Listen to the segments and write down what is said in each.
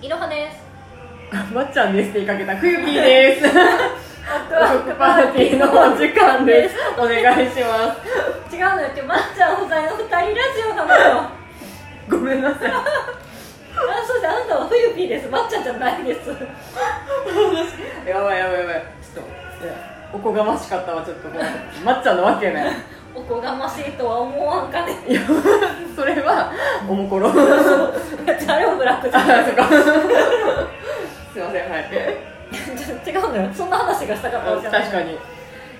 いろはです。まっちゃんですって言いかけた。冬ピーです。パーティーのお時間です。お願いします。違うのよ。今日まっちゃん不在の二人ラジオなのよ。ごめんなさい。あそうしてあなたは冬ピーです。まっちゃんじゃないです。やばいやばいやばい。ちょっとおこがましかったわちょっと。まっちゃんのわけないおこがましいとは思わんかねいやそれはおもころ。あれもブラックじゃんすいませんはい。違うのよ。そんな話がしたかったわけじゃない。確かに。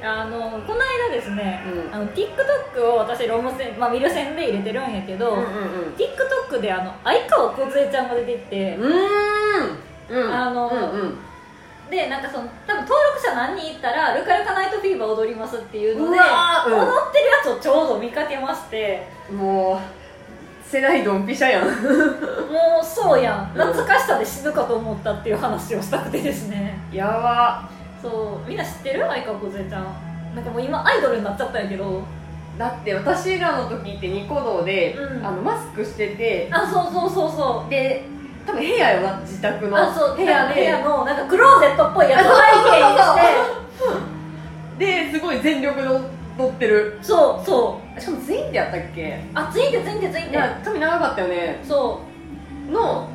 あのこの間ですね、うん。あの TikTok を私ロム線、まあ、見る線で入れてるんやけど、うんうん TikTok であの相川梢ちゃんが出てて、うんうーん。うん。あのうんうんでなんかその多分登録者何人いったら「ルカルカナイトフィーバー踊ります」っていうので、うん。踊ってるやつをちょうど見かけまして。もう世代ドンピシャやん。もうそうやん。うん懐かしさで死ぬかと思ったっていう話をしたくてですね。やば。そう。みんな知ってる？相川梢ちゃん。なんかもう今アイドルになっちゃったんやけど。だって私らの時ってニコ動で、うん。あのマスクしててあそうそうそうそう。で多分部屋よな自宅の。あそう部屋で。部屋のなんかクローゼットっぽいやつを背景にして。ですごい全力で乗ってる。そうそう。しかも全員でやったっけ？あついてついてついて。いや髪長かったよね。その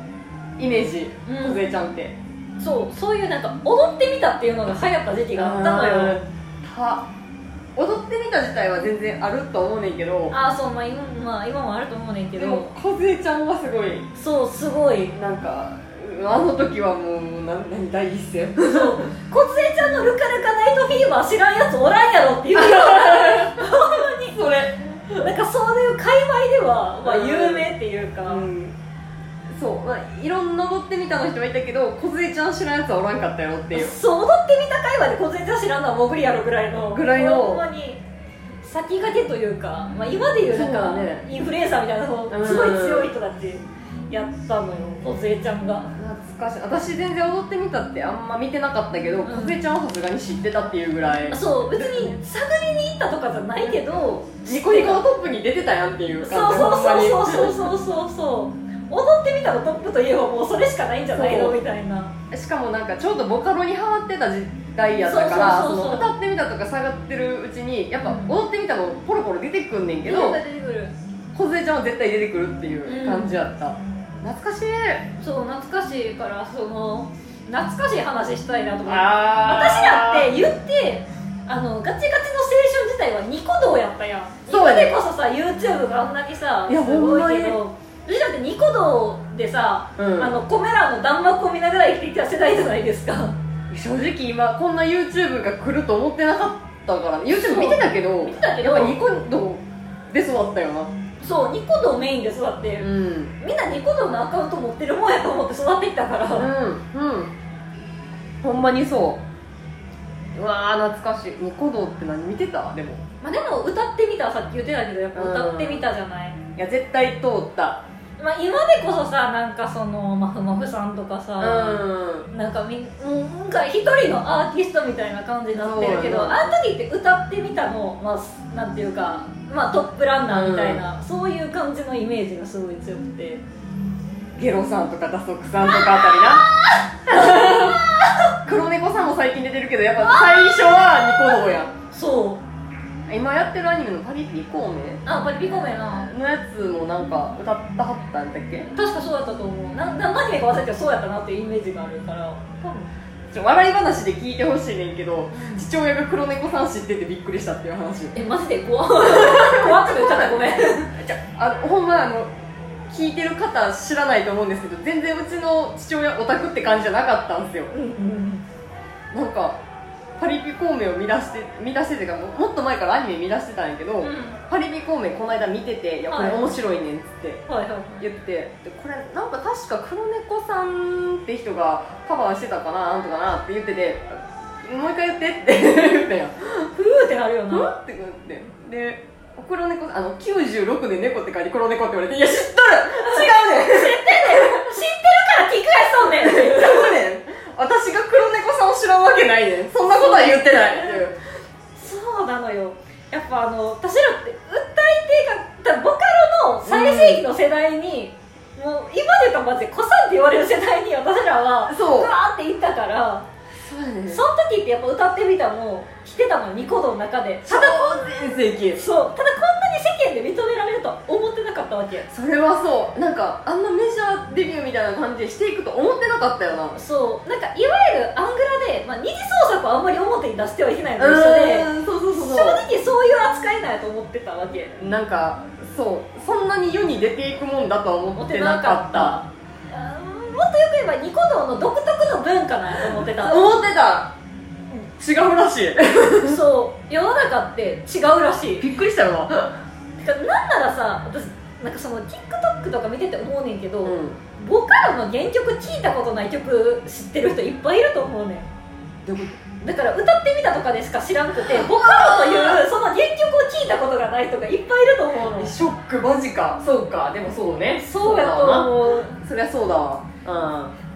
イメージ。うん。梢、ちゃんって。うそうそういうなんか踊ってみたっていうのが流行った時期があったのよ。た踊ってみた自体は全然あると思うねんけどあそうまあ今,、まあ、今もあると思うねんけでもど梢ちゃんはすごいそうすごい。なんかあの時はもうな何第一線そう。梢ちゃんのルカルカナイトフィーバー知らんやつおらんやろっていうよ それ。うななんかそういう界隈では、まあ、有名っていうか、うんそう、まあ、いろんな踊ってみたの人はいたけど梢ちゃん知らんやつはおらんかったよっていう。そう踊ってみた界隈で梢ちゃん知らんのはモグリやろぐらいの。ぐらいの。ほんまに先駆けというか、まあ、今でいうなんか、ね。インフルエンサーみたいなすごい強い人たちやったのよ梢ちゃんが。懐かしい。私全然踊ってみたってあんま見てなかったけどん。梢、ちゃんはさすがに知ってたっていうぐらい。そう別に探りに行ったとかじゃないけどニコニコのトップに出てたやんっていう感じそうそうそううそうそうそうそう踊ってみたのトップといえばもうそれしかないんじゃないの？みたいな。しかもなんかちょうどボカロにハマってた時代やったから歌ってみたとか下がってるうちにやっぱうん。踊ってみたのポロポロ出てくんねんけど出てくる。梢ちゃんは絶対出てくるっていう感じやった、懐かしい。そう懐かしいからその懐かしい話したいなと思って。あ私だって言ってあのガチガチの青春自体はニコ動やったやん。そでこそさ YouTube があんなにさすごいけど私だってニコ動でさ、うん。あのコメ欄の弾幕を見ながら生きてきた世代じゃないですか。正直今こんな YouTube が来ると思ってなかったから YouTube 見てたけど見てたけど。やっぱニコ動で育ったよな。そうニコ動メインで育って、うん。みんなニコ動のアカウント持ってるもんやと思って育ってきたから、うんうん。ほんまにそう。うわー懐かしい。ニコ動って何見てた？でも。まあ、でも歌ってみた。さっき言ってたけどやっぱ歌ってみたじゃない、いや絶対通ったまあ、今でこそさなんかそのまふまふさんとかさ、うん。なんかみなんか一人のアーティストみたいな感じになってるけどあの時って歌ってみたの、まあ、なんていうか、まあ、トップランナーみたいな、そういう感じのイメージがすごい強くて。ゲロさんとかダソクさんとかあたりな。黒猫さんも最近出てるけどやっぱ最初はニコ動やん。そう今やってるアニメの「パリピ孔明？あパリピコメな」のやつもなんか歌ったはったんだっけ？確かそうだったと思う。なな何か忘れてそうやったなっていうイメージがあるから。多分。ちょ笑い話で聞いてほしいねんけど父親が黒猫さん知っててびっくりしたっていう話えマジで怖 怖くて言っちゃったごめん。じゃあのほんまあの聞いてる方知らないと思うんですけど全然うちの父親オタクって感じじゃなかったんですよ。うんうん。なんかパリピ孔明を見出して見出しててかももっと前からアニメ見出してたんやけど、うん。パリピ孔明この間見てて「いやこれはい面白いねん」っつってはいはい言ってでこれなんか確か黒猫さんって人がカバーしてたかななんとかなって言ってて「もう一回言って」って 言ったやん。ふーってなるようんなって言って。で黒猫あの96で猫って書いて黒猫って言われて「いや知っとる。違うねん。知ってるから聞くやつ そうねん。っていう違うねん私が黒猫さんを知らんわけないねん。そんなことは言ってない」っていう。そうなのよ。やっぱあの私らって歌い手がだボカロの最盛期の世代に、ももう今で言うとマジで子さんって言われる世代に私らはそう。わーって言ったからそうやねその時ってやっぱ歌ってみたも来てたのニコ動の中で。ただ全盛期そう。ただったわけそれはそう。なんかあんなメジャーデビューみたいな感じでしていくと思ってなかったよな。そう。なんかいわゆるアングラで、まあ、二次創作をあんまり表に出してはいけないのと一緒で正直そういう扱いなんやと思ってたわけなんかそうそんなに世に出ていくもんだとは思ってなかった。もっとよく言えばニコ動の独特の文化なんやと思ってた。思ってた。違うらしい。そう。世の中って違うらしい。びっくりしたよな。なんならさ私なんかその TikTok とか見てて思うねんけど、うん。ボカロの原曲聞いたことない曲知ってる人いっぱいいると思うねん。だから歌ってみたとかでしか知らんくて ボカロというその原曲を聞いたことがない人がいっぱいいると思うの。とショックマジか。そうか。でもそうね。そうやと思う。そりゃそうだわ。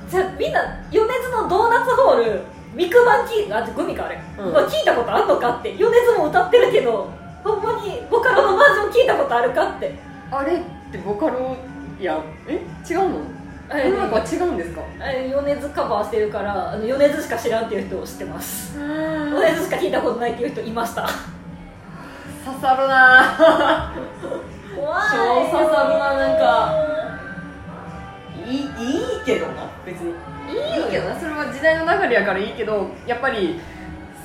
じゃあみんな米津のドーナツホールミクマン聞いあグミかあれ、うん。まあ聞いたことあんのかって。米津も歌ってるけどほんまにボカロのバージョン聞いたことあるかって。うんあれってボカロやん。え？違うの？世の中は違うんですか？米津カバーしてるからあの米津しか知らんっていう人を知ってます。刺米津しか聞いたことないっていう人いました。さるな。怖い超刺さるななんか。いいいいけどな別に。いいよいいけどな。それは時代の流れやからいいけどやっぱり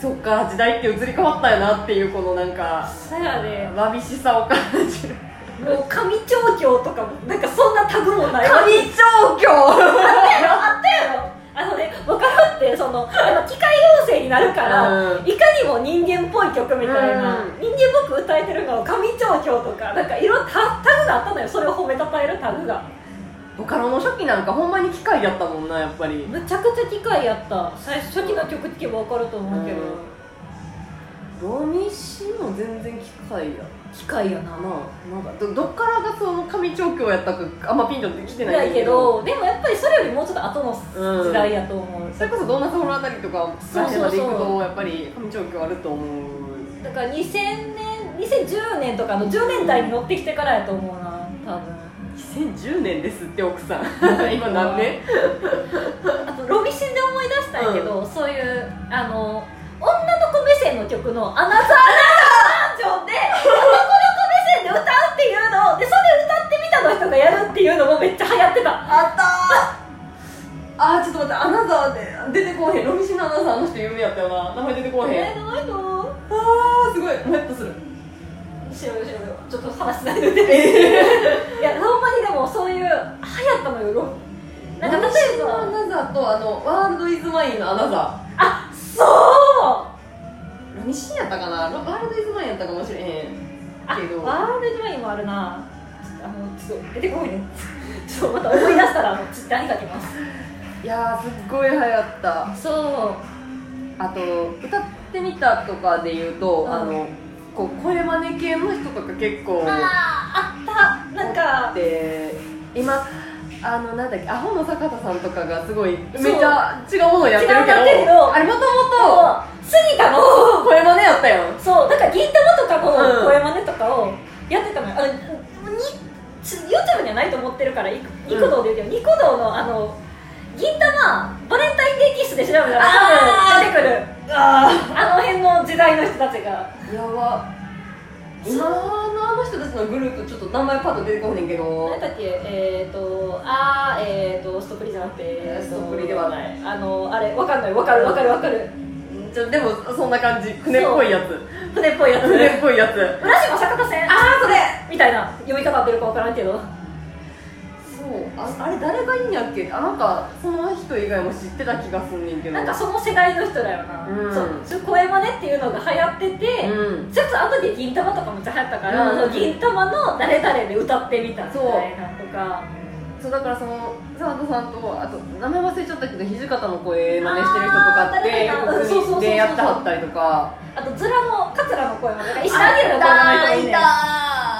そっか時代って移り変わったよなっていうこのなんかそやで。わびしさを感じるもう上調教とかもなんかそんなタグもないわ神調教。あったやろあったやろ。あのねボカロってそのあの機械音声になるから、うん。いかにも人間っぽい曲みたいな、うん。人間っぽく歌えてるのを上調教とかなんかいろんなタタグがあったのよそれを褒めたたえるタグが。ボカロの初期なんかほんまに機械やったもんなやっぱり。むちゃくちゃ機械やった。最初初期の曲聴けば分かると思うけど、うん。ロミシも全然機械や機械やな。ななんかどどっからがその神調教やったかあんまピンとってきてないだけど。でもやっぱりそれよりもうちょっと後の時代やと思う、それこそドーナツホールあたりとかそうそうそうまで行くとやっぱり神調教あると思うだから2000年2010年とかの10年代に乗ってきてからやと思うな多分。2010年ですって奥さん。今何年あとロビシンで思い出したんやけど、そういうあの女の子目線の曲の「アナザーアナザーバージョン」で男の子目線で歌うっていうのをでそれの人がやるっていうのもめっちゃ流行ってたあったー。あーちょっと待ってアナザーで出てこうへんロミシンのアナザーあの人有名やったよな。名前出てこうへん。えー、ないのあーすごいもやっとする。しろよしろ。よちょっと話しないで。いやほんまにでもそういう流行ったのよロなんか例えロミシンのアばナザーとあのワールドイズマインのアナザあそう。ーロミシンやったかな？ロワールドイズマインやったかもしれへんあけど。ワールドワインもあるなあのちょっと出てこいね。ちょっとまた思い出したらあのツイッターに書きます。いやーすっごい流行った。そう。あと歌ってみたとかで言うと、うん。あのこう声真似系の人とか結構あーあった。なんかで今あのなんだっけアホの坂田さんとかがすごいめっちゃ違うものをやってるけどあれもとも杉田のと声真似やったやん。そうだから銀玉とかうん。の声真似とかをやってたのよ、あのにち YouTube にはないと思ってるからニニコ動で言うけど、ニコ動のあの銀玉バレンタインデーキッスで調べたら多分出てくる。ああの辺の時代の人たちが。やば。今のあの人たちのグループちょっと名前パッと出てこへんけど。何だっけ？えっ、ー、とあーえっ、ー、とストプリじゃなくてストプリではない。あのあれわかんない。わかるわかるわかるちょでもそんな感じ。船っぽいやつ。船っぽいやつ。船っぽいやつ。浦島坂田線ああそれ。みたいな。読み方合ってるかわからんけど。そう。ああれ誰がいいんやっけ？あなんかその人以外も知ってた気がすんねんけど。なんかその世代の人だよな、うん。そう。声真似っていうのが流行ってて、うん。ちょっと後で銀玉とかめっちゃ流行ったから、うん。銀玉の誰々で歌ってみたみたいなとかそうだからその澤田さんとあと名前忘れちゃったけど土方の声真似してる人とかってそう国でやってはったりとか。あとズラの桂の声真似が石田明の声真似とかいいね。た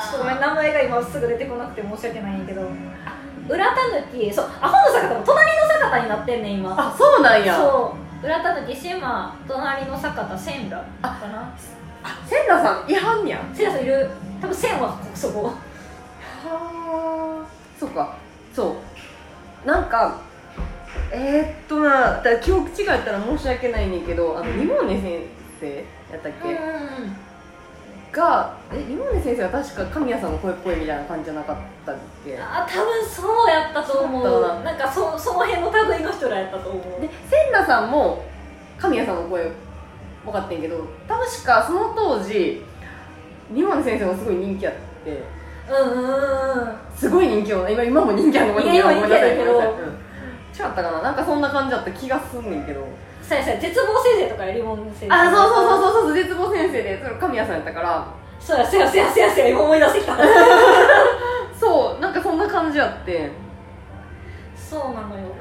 ちょっとごめん名前が今すぐ出てこなくて申し訳ないんやけど。あ裏たぬきそうアホの坂田も隣の坂田になってんねん今。あそうなんや。そう。裏たぬき島隣の坂田千羅かな。あ千田さん違反や。ん千羅さんいる。多分千はそこ。はあそっかそう。なんかえー、っとなだ記憶違いやったら申し訳ないねんけどあのリモーネ先生やったっけ、うんがえリモーネ先生は確か神谷さんの声っぽいみたいな感じじゃなかったっけ？あ多分そうやったと思そうだなうな。んかそその辺の類の人らやったと思う。で千奈さんも神谷さんの声分かってんけど確かその当時リモーネ先生もすごい人気あってすごい人気よ今今も人気あるのかいや今人気やけど。違ったかな。なんかそんな感じだった気がすんねんけど。先生絶望先生とかやリモン先生あそうそうそうそうそう絶望先生でそれ神谷さんやったからそうやそうやそうやそうやそうや今思い出してきたそうなんかそんな感じやってそうなのよ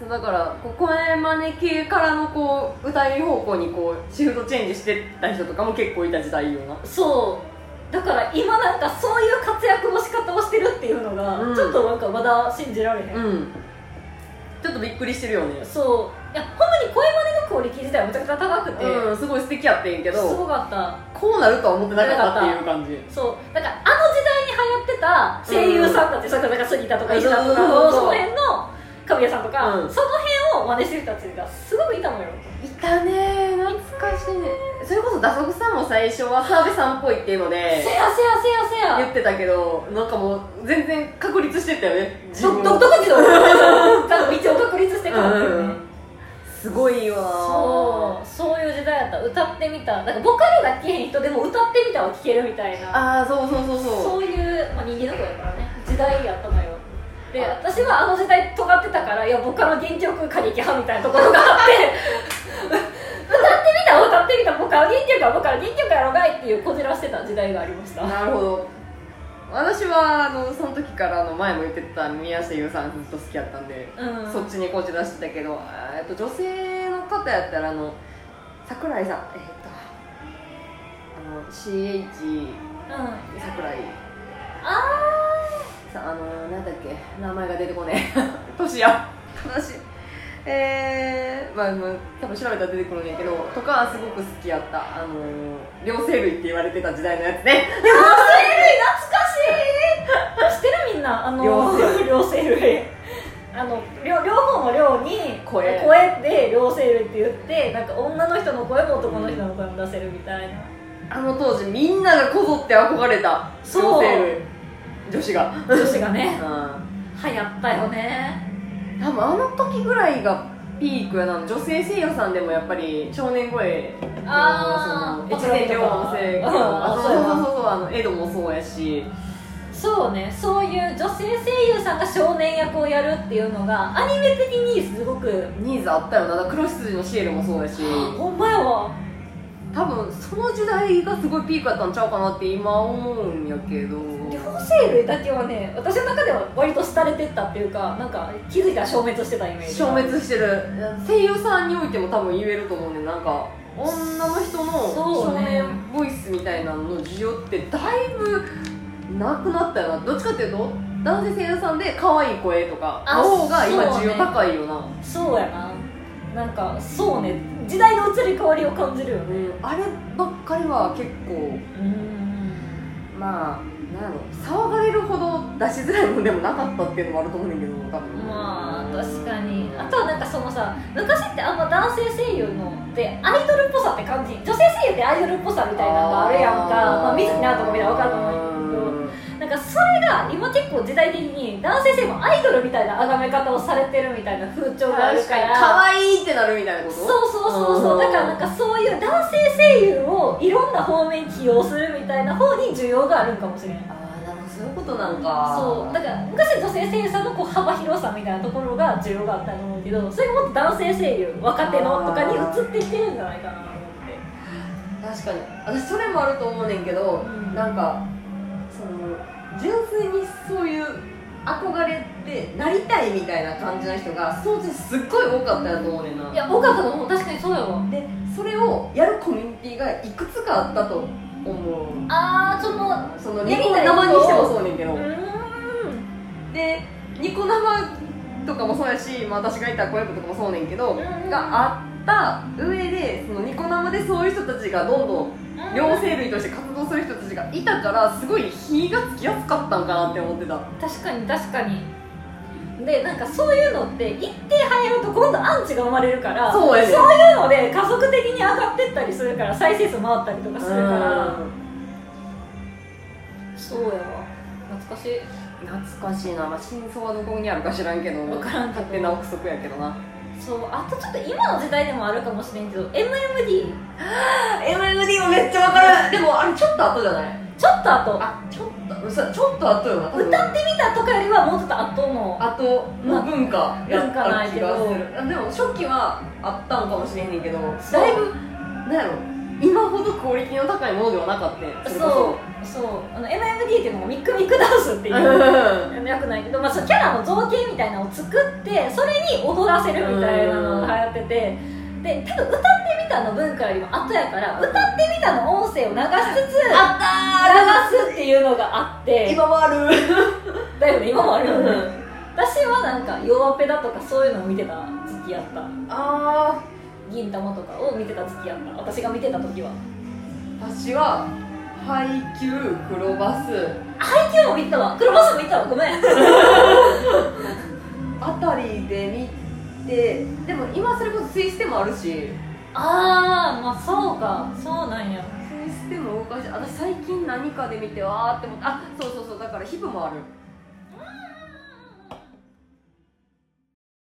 そうだからこう声真似系からのこう歌い方向にこうシフトチェンジしてった人とかも結構いた時代よなそうだから今なんかそういう活躍の仕方をしてるっていうのが、うん。ちょっとなんかまだ信じられへん、うん。ちょっとびっくりしてるよね。そう。いやほんまに声真似のクオリティ自体はめちゃくちゃ高くて、うんすごい素敵やってんけすどごかった。こうなるとは思ってなかったっていう感じ。そう。だからあの時代に流行ってた声優さんたち、それからなんか杉田とか石田とかそうそうそうそう。その辺の神谷さんとか、うん。その辺を真似してる人たちがすごくいたのよ。いたね懐かしい。ねそれこそ打足さんも最初は澤部さんっぽいっていうのせでやせやせやせや。言ってたけどなんかもう全然確立してたよね。自ど分ど独自の多分道を確立してからっていうね、うん。すごいわそう。そういう時代やった。歌ってみた。だからボカロが聴けへん人でも歌ってみたは聴けるみたいな。ああそうそうそうそう。そういう、まあ、人間の子やからね。時代やったのよ。で私はあの時代尖ってたからいやボカロ原曲過激派みたいなところがあって みた歌ってみたボカロ原曲はボカロ原曲やろがいっていうこじらしてた時代がありました。なるほど。私はあのその時からあの前も言ってた宮下優さんずっと好きやったんで、うん。そっちにこじらしてたけどえっと女性の方やったらあの桜井さんえっとあの CH うん。桜井。あさあのなんだっけ名前が出てこねえ。年や。悲しいえー、まあ多分調べたら出てくるんやけどとかはすごく好きやった。あの両生類って言われてた時代のやつね。ー両生類懐かしい。知ってるみんな。あの両生類。両生類。あの両両方の両に声。声で両生類って言ってなんか女の人の声も男の人の声も出せるみたいな。あの当時みんながこぞって憧れたそう。両生類。女子が。女子がね。う流行ったよね。ん多分あの時ぐらいがピークやな女性声優さんでもやっぱり少年声あの越前龍馬の声優うんあそうそうそうそうあのエドもそうやし。そうね。そういう女性声優さんが少年役をやるっていうのがアニメ的にすごくニーズあったよな。だから黒羊のシエルもそうやし。ほんまやわ多分その時代がすごいピークやったんちゃうかなって今思うんやけど。両生類だけはね私の中では割と廃れてったっていうかなんか気づいたら消滅してたイメージ消滅してる。声優さんにおいても多分言えると思うねん。なんか女の人の少年ボイスみたいなのの需要ってだいぶなくなったよな。どっちかっていうと男性声優さんで可愛い声とかの方が今需要高いよな。そうやな。なんかそうね時代の移り変わりを感じるよね。うんあればっかりは結構うん。まあなん騒がれるほど出しづらいもんでもなかったっていうのもあると思うねんだけど多分。まあ確かに。あとはなんかそのさ昔ってあんま男性声優のってアイドルっぽさって感じ。女性声優ってアイドルっぽさみたいなのがあるやんか。まあ、水木奈々とか見たら分かると思うんだけど。なんかそれが今結構時代的に男性声優もアイドルみたいな崇め方をされてるみたいな風潮がある確から可愛いってなるみたいなこと？そうそうそうそう。だからなんかそういう男性声優をいろんな方面に起用するみたいな方に需要があるんかもしれないああなるほど。そういうことなんか。そう。だから昔女性声優さんのこう幅広さみたいなところが需要があったと思うけどそれがもっと男性声優若手のとかに移ってきてるんじゃないかなと思って。確かに。私それもあると思うねんけど、うん。なんか純粋にそういう憧れてなりたいみたいな感じの人がそのうちすっごい多かったやと思うねんな。いや多かったと思う確かにそうやわ。でそれをやるコミュニティがいくつかあったと思う。ああそのそのニコ生にしてもそうねんけど、うーん。でニコ生とかもそうやし、まあ、私がいた子役とかもそうねんけど、うん。があった上でそのニコ生でそういう人たちがどんどん両生類として活動する人たちがいたからすごい火がつきやすかったんかなって思ってた。確かに確かに。でなんかそういうのって一定流行ると今度アンチが生まれるからそうやね。そういうので加速的に上がってったりするから再生数回ったりとかするから。そうやわ。懐かしい。懐かしいな、まあ、真相はどこにあるか知らんけど分からんけど。勝手な憶測やけどなそうあとちょっと今の時代でもあるかもしれんけど MMD MMD もめっちゃわかる。でもあれちょっと後じゃない？ちょっと後。あちょっとそうちょっと後よな歌ってみたとかよりはもうちょっと後の後の文化やった気がする。あでも初期はあったんかもしれへんねんけどだいぶなんやろ今ほどクオリティの高いものではなかったそうそう。あの MMD っていうのもミックミックダンスっていううん。よくないけど、まあ、そのキャラの造形みたいなのを作ってそれに踊らせるみたいなのが流行っててで多分歌ってみたの文化よりも後やから歌ってみたの音声を流しつつあった流すっていうのがあって。今もある。だよね今もある。よねうん。私はなんか弱ペダとかそういうのを見てた時期やった。あ銀玉とかを見てた時期やった。私が見てた時は。ー私は配給黒バス。配給も見たわ。黒バスも見たわ。ごめん。あたりで見てでも今それこそツイステもあるし。ああまあそうか。そうなんや。ツイステも動かし私最近何かで見てわーって思ってあそうそうそう。だからヒブもある